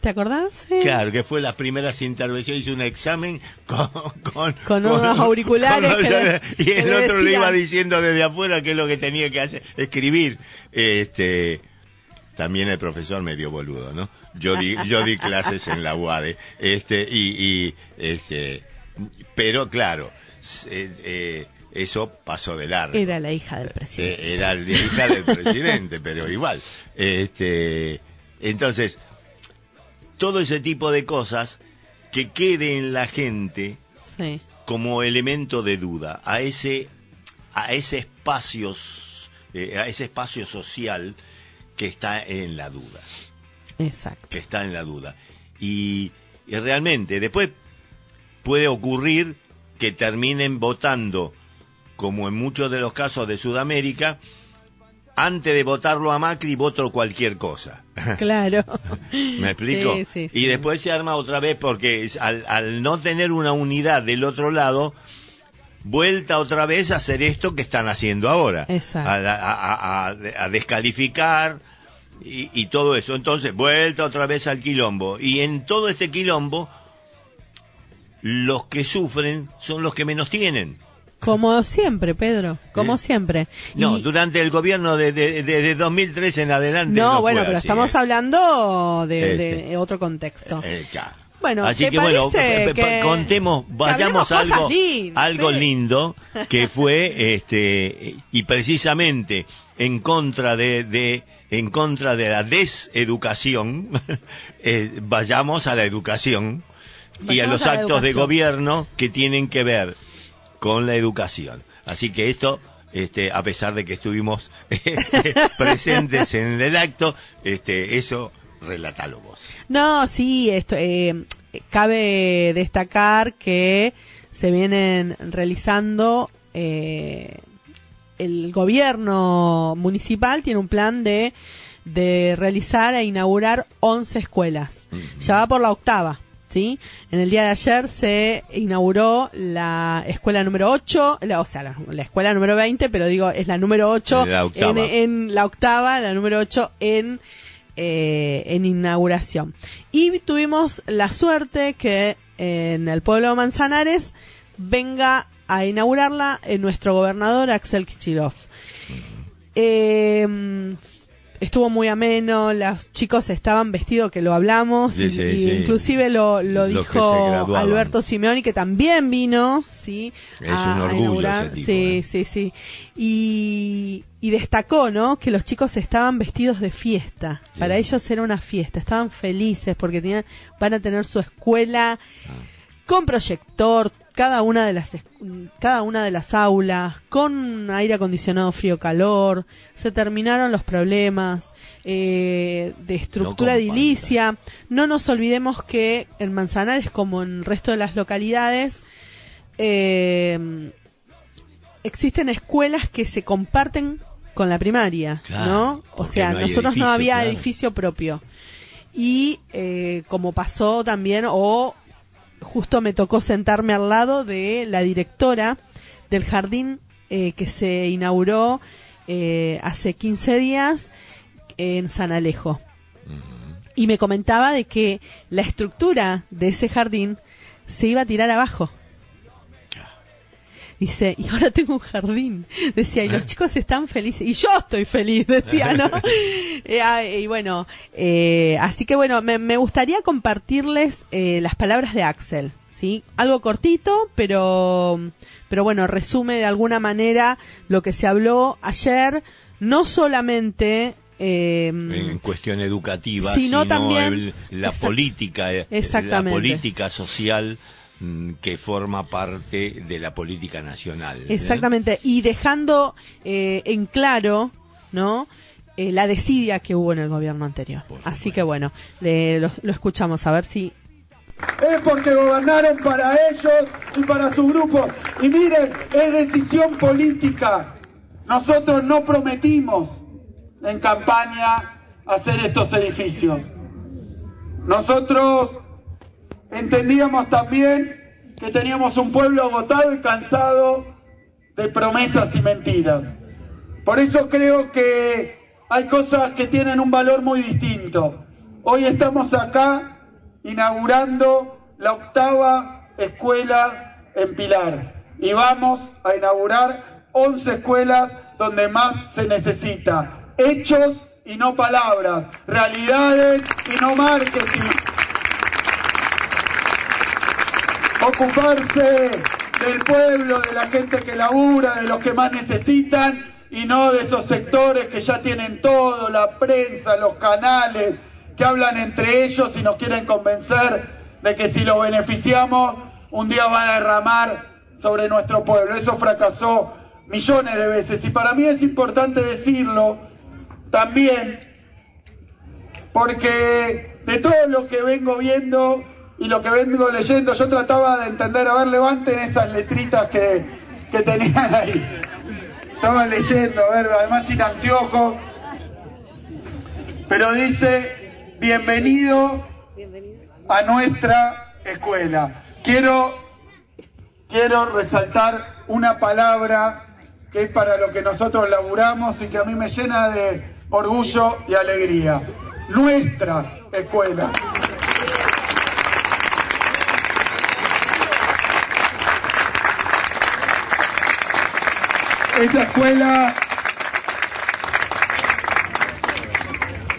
¿Te acordás? Claro, que fue las primeras intervenciones, hizo un examen con... Con, Con unos auriculares con- que le- y el otro le iba diciendo desde afuera qué es lo que tenía que hacer, escribir. Este, también el profesor medio boludo, ¿no? Yo di, yo di clases en la UADE, este, y, y, este, pero claro, eh, eh, eso pasó de largo. Era la hija del presidente. Eh, era la hija del presidente, pero igual. Este, entonces, todo ese tipo de cosas que quede en la gente Sí. como elemento de duda a ese a ese espacio eh, a ese espacio social que está en la duda Exacto. que está en la duda y, y realmente después puede ocurrir que terminen votando como en muchos de los casos de Sudamérica antes de votarlo a Macri voto cualquier cosa Claro. ¿Me explico? Sí, sí, y después se arma otra vez porque al, al no tener una unidad del otro lado, vuelta otra vez a hacer esto que están haciendo ahora. Exacto. A, a- a- a- a descalificar y, y todo eso. Entonces, vuelta otra vez al quilombo. Y en todo este quilombo, los que sufren son los que menos tienen. Como siempre, Pedro. Como ¿Eh? siempre. No, Y- durante el gobierno de, de, de- de 2003 en adelante. no, no bueno, pero así, estamos ¿eh? hablando de, de Este. otro contexto. Eh, claro. Bueno, así ¿te que bueno, que- contemos, vayamos a algo, lindas, algo lindo que fue, este, y precisamente en contra de, de en contra de la deseducación, eh, vayamos a la educación y a los a actos de gobierno que tienen que ver con la educación. Así que esto, este, a pesar de que estuvimos este, presentes en el acto, este, eso relatalo vos. No, sí, esto, eh, cabe destacar que se vienen realizando, eh, el gobierno municipal tiene un plan de, de realizar e inaugurar 11 escuelas. Ya va por la octava. ¿Sí? En el día de ayer se inauguró la escuela número 8, la- o sea, la, la escuela número 20, pero digo, es la número 8 La octava. en, en la octava, la número 8 en eh, en inauguración. Y tuvimos la suerte que en el pueblo de Manzanares venga a inaugurarla eh, nuestro gobernador Axel Kichilov. Eh, estuvo muy ameno, los chicos estaban vestidos, que lo hablamos, Sí, y, sí, y sí. inclusive lo, lo dijo. Alberto Simeoni, que también vino, sí, Es un orgullo inaugurar. ese tipo, sí, ¿eh? sí, sí, y, y destacó, ¿no? Que los chicos estaban vestidos de fiesta, para ellos era una fiesta, estaban felices porque tenían, van a tener su escuela con proyector, cada una de las cada una de las aulas, con aire acondicionado frío-calor, se terminaron los problemas eh, de estructura edilicia. No nos olvidemos que en Manzanares, como en el resto de las localidades, eh, existen escuelas que se comparten con la primaria, Claro, ¿no? O sea, no nosotros no había claro. edificio propio. Y eh, como pasó también, o justo me tocó sentarme al lado de la directora del jardín eh, que se inauguró eh, hace 15 días en San Alejo. Y me comentaba de que la estructura de ese jardín se iba a tirar abajo. Dice, y ahora tengo un jardín. Decía, y los chicos están felices. Y yo estoy feliz, decía, ¿no? Eh, ah, y bueno, eh, así que bueno, me, me gustaría compartirles eh, las palabras de Axel, ¿sí? Algo cortito, pero, pero bueno, resume de alguna manera lo que se habló ayer, no solamente... eh, en cuestión educativa, Sino sino, también- el- la política, eh, la política social que forma parte de la política nacional. ¿eh? Exactamente, y dejando eh, en claro, ¿no? Eh, la desidia que hubo en el gobierno anterior. Así que bueno, le- lo, lo escuchamos a ver si es porque gobernaron para ellos y para su grupo. Y miren, es decisión política. Nosotros no prometimos en campaña hacer estos edificios. Nosotros entendíamos también que teníamos un pueblo agotado y cansado de promesas y mentiras. Por eso creo que hay cosas que tienen un valor muy distinto. Hoy estamos acá inaugurando la octava escuela en Pilar y vamos a inaugurar 11 escuelas donde más se necesita. Hechos y no palabras, realidades y no marketing. Ocuparse del pueblo, de la gente que labura, de los que más necesitan y no de esos sectores que ya tienen todo, la prensa, los canales, que hablan entre ellos y nos quieren convencer de que si lo beneficiamos, un día van a derramar sobre nuestro pueblo. Eso fracasó millones de veces y para mí es importante decirlo también porque de todo lo que vengo viendo y lo que vengo leyendo, yo trataba de entender, a ver, levanten esas letritas que, que tenían ahí. Estaba leyendo, a ver, además sin anteojos. Pero dice, bienvenido a nuestra escuela. Quiero, quiero resaltar una palabra que es para lo que nosotros laburamos y que a mí me llena de orgullo y alegría. Nuestra escuela. Esa escuela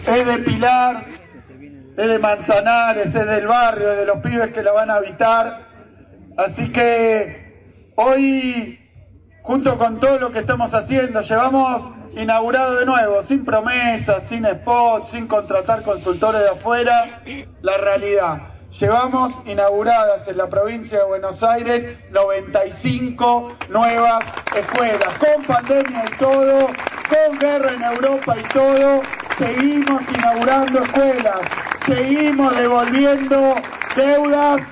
es de Pilar, es de Manzanares, es del barrio, es de los pibes que la van a habitar. Así que hoy, junto con todo lo que estamos haciendo, llevamos inaugurado de nuevo, sin promesas, sin spots, sin contratar consultores de afuera, la realidad. Llevamos inauguradas en la provincia de Buenos Aires 95 nuevas escuelas, con pandemia y todo, con guerra en Europa y todo, seguimos inaugurando escuelas, seguimos devolviendo deudas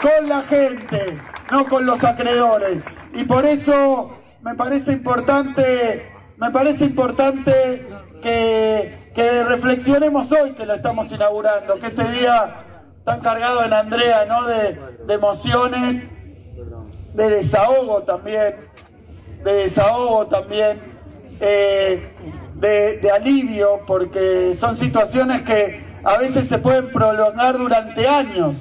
con la gente, no con los acreedores. Y por eso me parece importante, me parece importante que, que reflexionemos hoy que lo estamos inaugurando, que este día tan cargado en Andrea, ¿no? De, emociones, de desahogo también, de desahogo también, eh, de alivio, porque son situaciones que a veces se pueden prolongar durante años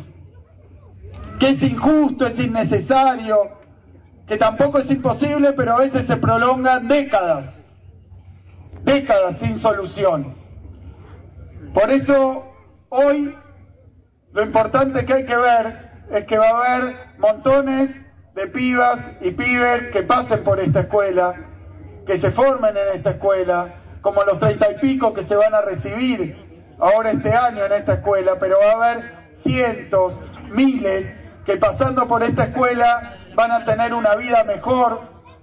que es injusto, es innecesario, que tampoco es imposible, pero a veces se prolongan décadas. décadas sin solución. Por eso, hoy, lo importante que hay que ver es que va a haber montones de pibas y pibes que pasen por esta escuela, que se formen en esta escuela, como los treinta y pico que se van a recibir ahora este año en esta escuela, pero va a haber cientos, miles que pasando por esta escuela van a tener una vida mejor,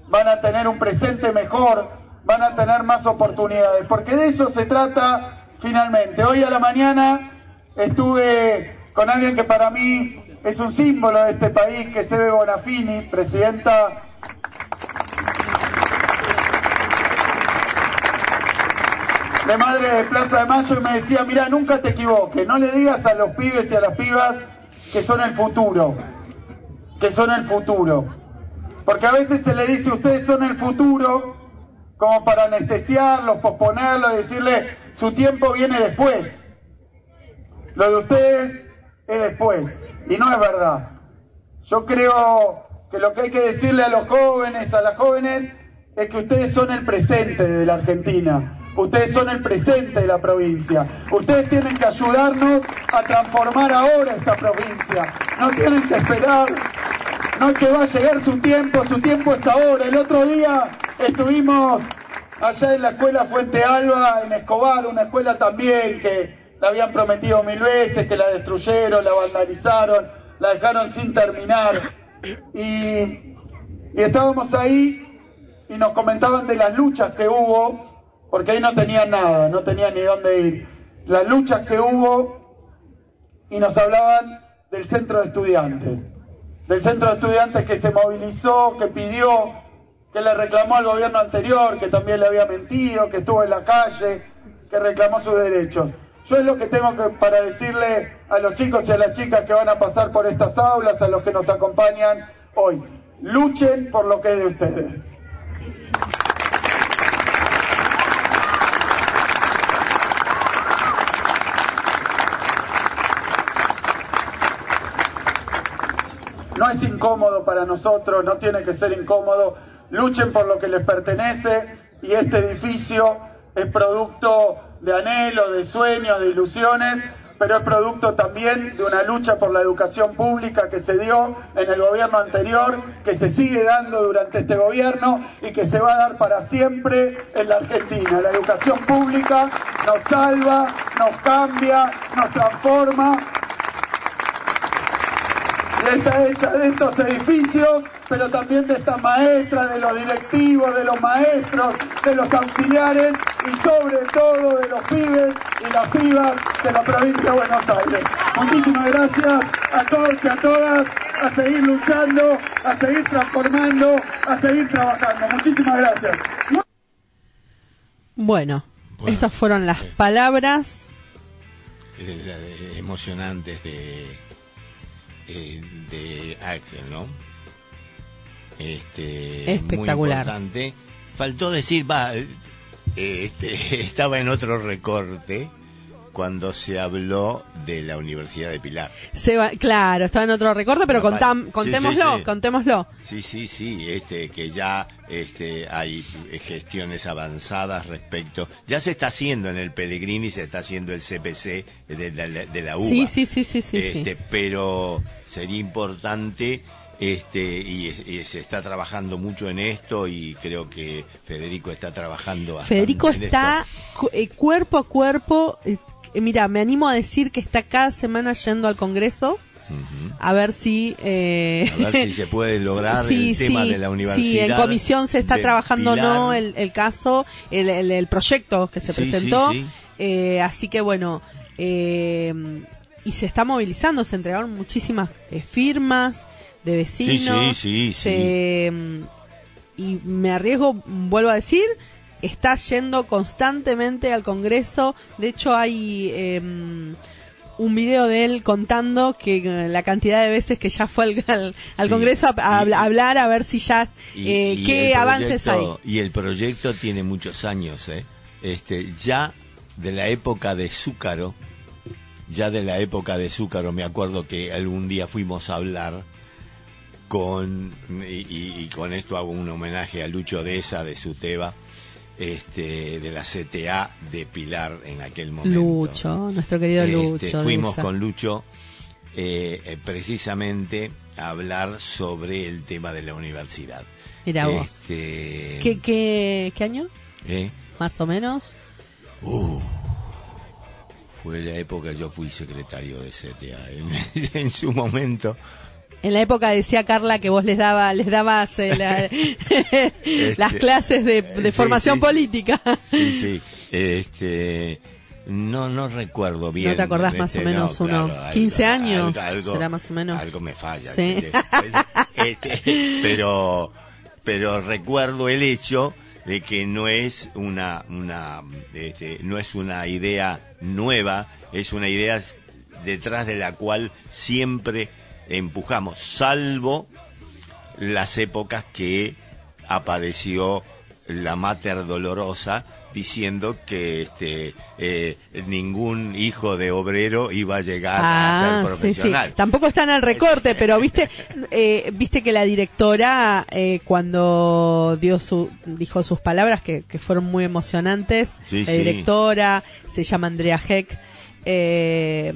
van a tener un presente mejor, van a tener más oportunidades, porque de eso se trata finalmente. Hoy a la mañana estuve con alguien que para mí es un símbolo de este país, que es Eve Bonafini, presidenta de Madre de Plaza de Mayo, y me decía, mira, nunca te equivoques, no le digas a los pibes y a las pibas que son el futuro, que son el futuro. Porque a veces se le dice, ustedes son el futuro, como para anestesiarlos, posponerlos, decirle, su tiempo viene después. Lo de ustedes es después. Y no es verdad. Yo creo que lo que hay que decirle a los jóvenes, a las jóvenes, es que ustedes son el presente de la Argentina. Ustedes son el presente de la provincia. Ustedes tienen que ayudarnos a transformar ahora esta provincia. No tienen que esperar. No es que va a llegar su tiempo, su tiempo es ahora. El otro día estuvimos allá en la escuela Fuente Alba, en Escobar, una escuela también que la habían prometido mil veces, que la destruyeron, la vandalizaron, la dejaron sin terminar. Y, estábamos ahí y nos comentaban de las luchas que hubo porque ahí no tenía nada, no tenía ni dónde ir. Las luchas que hubo y nos hablaban del centro de estudiantes, del centro de estudiantes que se movilizó, que pidió, que le reclamó al gobierno anterior, que también le había mentido, que estuvo en la calle, que reclamó sus derechos. Yo es lo que tengo que, para decirle a los chicos y a las chicas que van a pasar por estas aulas, a los que nos acompañan hoy, luchen por lo que es de ustedes. No es incómodo para nosotros, no tiene que ser incómodo. Luchen por lo que les pertenece y este edificio es producto de anhelos, de sueños, de ilusiones, pero es producto también de una lucha por la educación pública que se dio en el gobierno anterior, que se sigue dando durante este gobierno y que se va a dar para siempre en la Argentina. La educación pública nos salva, nos cambia, nos transforma está hecha de estos edificios, pero también de estas maestras, de los directivos, de los maestros, de los auxiliares y sobre todo de los pibes y las pibas de la provincia de Buenos Aires. Muchísimas gracias a todos y a todas, a seguir luchando, a seguir transformando, a seguir trabajando. Muchísimas gracias. Bueno, estas fueron las palabras emocionantes de eh, de Axel, ¿no? Este, Espectacular. Muy importante. Faltó decir, va, este, estaba en otro recorte cuando se habló de la Universidad de Pilar. Se claro, estaba en otro recorte, pero contam, contémoslo, sí, contémoslo. Sí, sí, sí, este, que ya este, hay gestiones avanzadas respecto. Ya se está haciendo en el Pellegrini, se está haciendo el CPC de la, de la UBA. Sí, sí, sí, sí, sí, este, Pero sería importante este y, se está trabajando mucho en esto y creo que Federico está trabajando Federico está eh, cuerpo a cuerpo eh, mira me animo a decir que está cada semana yendo al Congreso a ver si eh... a ver si se puede lograr el tema de la universidad sí en comisión se está trabajando no el, el caso el, el, proyecto que se presentó. eh, así que bueno eh, y se está movilizando, se entregaron muchísimas eh, firmas de vecinos. Sí, sí, sí, mm, y me arriesgo, vuelvo a decir, está yendo constantemente al Congreso. De hecho, hay em, un video de él contando que eh, la cantidad de veces que ya fue al, al, Congreso a, hablar, a ver si ya, eh, qué avances hay. Y el proyecto tiene muchos años, ¿eh? Este, ya de la época de Zúcaro, ya de la época de Zúcaro, me acuerdo que algún día fuimos a hablar con, y, con esto hago un homenaje a Lucho Deza de Suteba, este, de la CTA de Pilar en aquel momento. Lucho, nuestro querido Este, Lucho. fuimos con Lucho eh, eh, precisamente a hablar sobre el tema de la universidad. Mira vos. Este, ¿Qué, qué, ¿Qué año? eh, Más o menos. Fue la época yo fui secretario de CTA en, su momento. En la época decía Carla que vos les daba, les dabas eh, la- las clases de, de sí, formación sí. política. Sí, sí. Este, no, no recuerdo bien. ¿No te acordás más o Este, menos no, uno? claro, 15 años, algo, será más o menos. Algo me falla. Este, pero, pero recuerdo el hecho de que no es una, una, este, no es una idea nueva, es una idea detrás de la cual siempre empujamos, salvo las épocas que apareció la Mater Dolorosa diciendo que este eh, ningún hijo de obrero iba a llegar a ser Ah, sí, sí. profesional. Tampoco están al recorte, pero viste, eh, viste que la directora eh, cuando dio su, dijo sus palabras que, que fueron muy emocionantes, Sí, la directora se llama Andrea Heck, eh,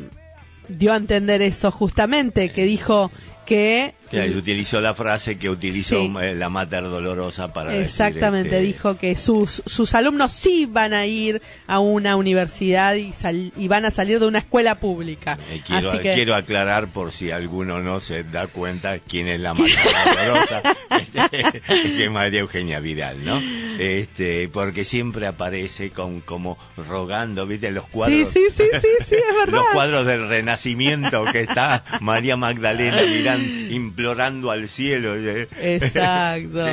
dio a entender eso justamente, que dijo que Utilizó la frase que utilizó Sí. eh, la Mater Dolorosa para decir, Exactamente, este, dijo que sus, sus alumnos sí van a ir a una universidad y, sal- y van a salir de una escuela pública. eh, quiero, Así que, quiero aclarar por si alguno no se da cuenta quién es la Mater Dolorosa, que es María Eugenia Vidal, ¿no? Este, porque siempre aparece con como rogando, ¿viste? Los cuadros. sí, sí, sí, sí, es verdad. los cuadros del Renacimiento que está María Magdalena mirando, implorando al cielo. eh. Exacto.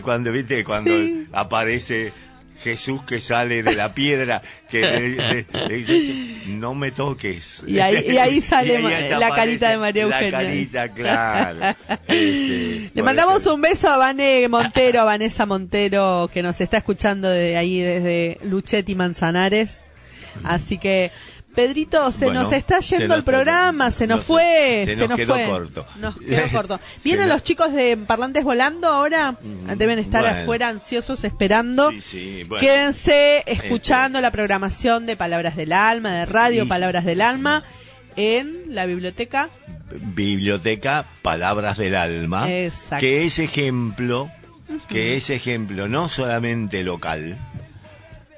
Cuando viste cuando Sí. aparece Jesús que sale de la piedra que le, le- le dice no me toques Y ahí- y ahí sale la carita de María Eugenia. la carita claro Este, Le mandamos eso- un beso a Vane Montero, a Vanessa Montero, que nos está escuchando de ahí desde Luchetti Manzanares. Así que, Pedrito, se Bueno, nos está yendo nos el programa, se nos nos- fue, se nos quedó fue. corto. Nos quedó corto. ¿Vienen los chicos de Parlantes Volando ahora? Mm, Deben estar bueno. afuera ansiosos esperando. Sí, sí, bueno. Quédense escuchando la programación de Palabras del Alma, de Radio Palabras del Alma, en la biblioteca. biblioteca Palabras del Alma, Exacto. que es ejemplo, que es ejemplo no solamente local,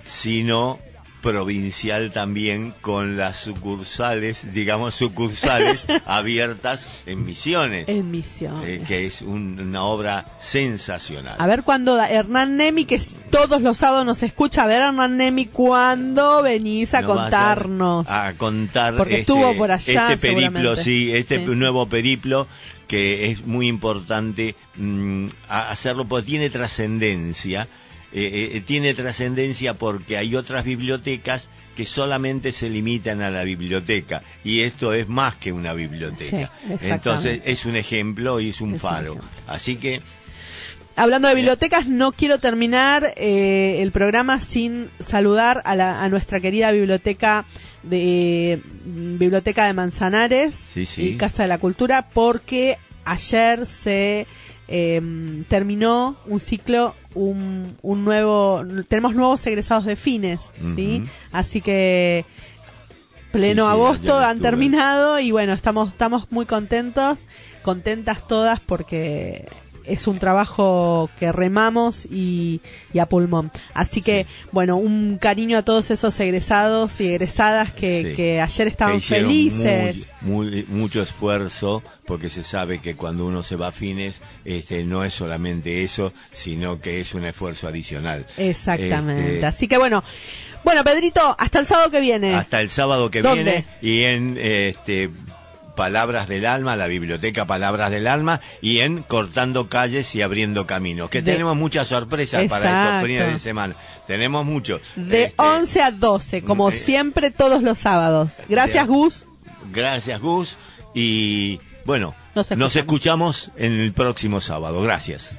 sino provincial también con las sucursales, digamos sucursales abiertas en Misiones, En Misión. eh, que es un- una obra sensacional. A ver cuándo da- Hernán Nemi, que todos los sábados nos escucha, a ver Hernán Nemi, ¿cuándo venís a Nos contarnos? A, contar. Porque este, estuvo por allá, Este periplo, sí, este Sí, sí. nuevo periplo que es muy importante mm, a- hacerlo porque tiene trascendencia. Eh, eh, tiene trascendencia porque hay otras bibliotecas que solamente se limitan a la biblioteca y esto es más que una biblioteca. Sí. Entonces es un ejemplo y es un Es faro. Así que Hablando de bibliotecas, no quiero terminar eh, el programa sin saludar a, la- a nuestra querida biblioteca de Biblioteca de Manzanares Sí, sí. y Casa de la Cultura, porque ayer se eh, terminó un ciclo, un, un nuevo, tenemos nuevos egresados de fines, ¿sí? Así que pleno Sí, sí, agosto han terminado y bueno, estamos, estamos muy contentos, contentas todas porque es un trabajo que remamos y, y a pulmón. Así que, bueno, un cariño a todos esos egresados y egresadas que, Sí. que ayer estaban felices. muy- muy- mucho esfuerzo porque se sabe que cuando uno se va a fines este no es solamente eso sino que es un esfuerzo adicional Exactamente. Este, Así que bueno, bueno, Pedrito, hasta el sábado que viene. hasta el sábado que ¿Dónde? viene y en este Palabras del Alma, la biblioteca Palabras del Alma y en Cortando Calles y Abriendo Caminos, que De- tenemos muchas sorpresas para estos fines de semana. Tenemos muchos. De Este, 11 a 12, como eh, siempre, todos los sábados. Gracias. Gus. Gracias, Gus. Y bueno, Nos escuchamos en el próximo sábado. Gracias.